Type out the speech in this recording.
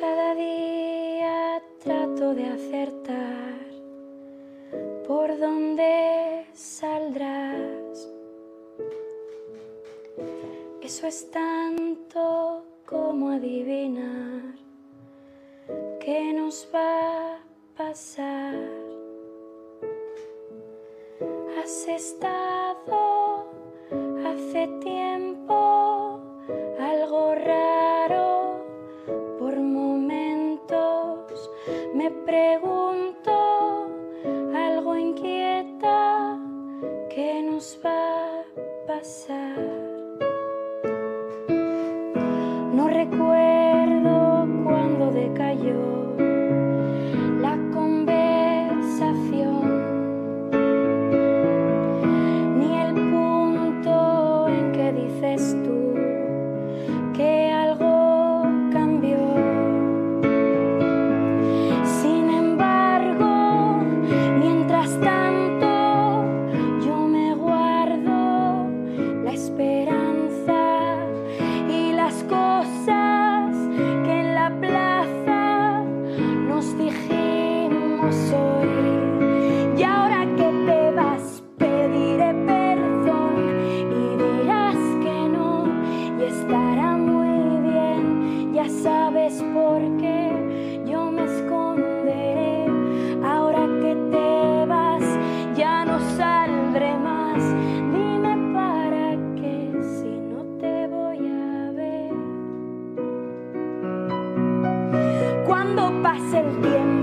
Cada día trato de acertar por dónde saldrás. Eso es tanto como adivinar qué nos va a pasar. Has estado Me pregunto, algo inquieta, ¿qué nos va a pasar? No recuerdo cosas que en la plaza nos dijimos hoy. Y ahora que te vas, pediré perdón y dirás que no y estará muy bien. Ya sabes por qué pase el tiempo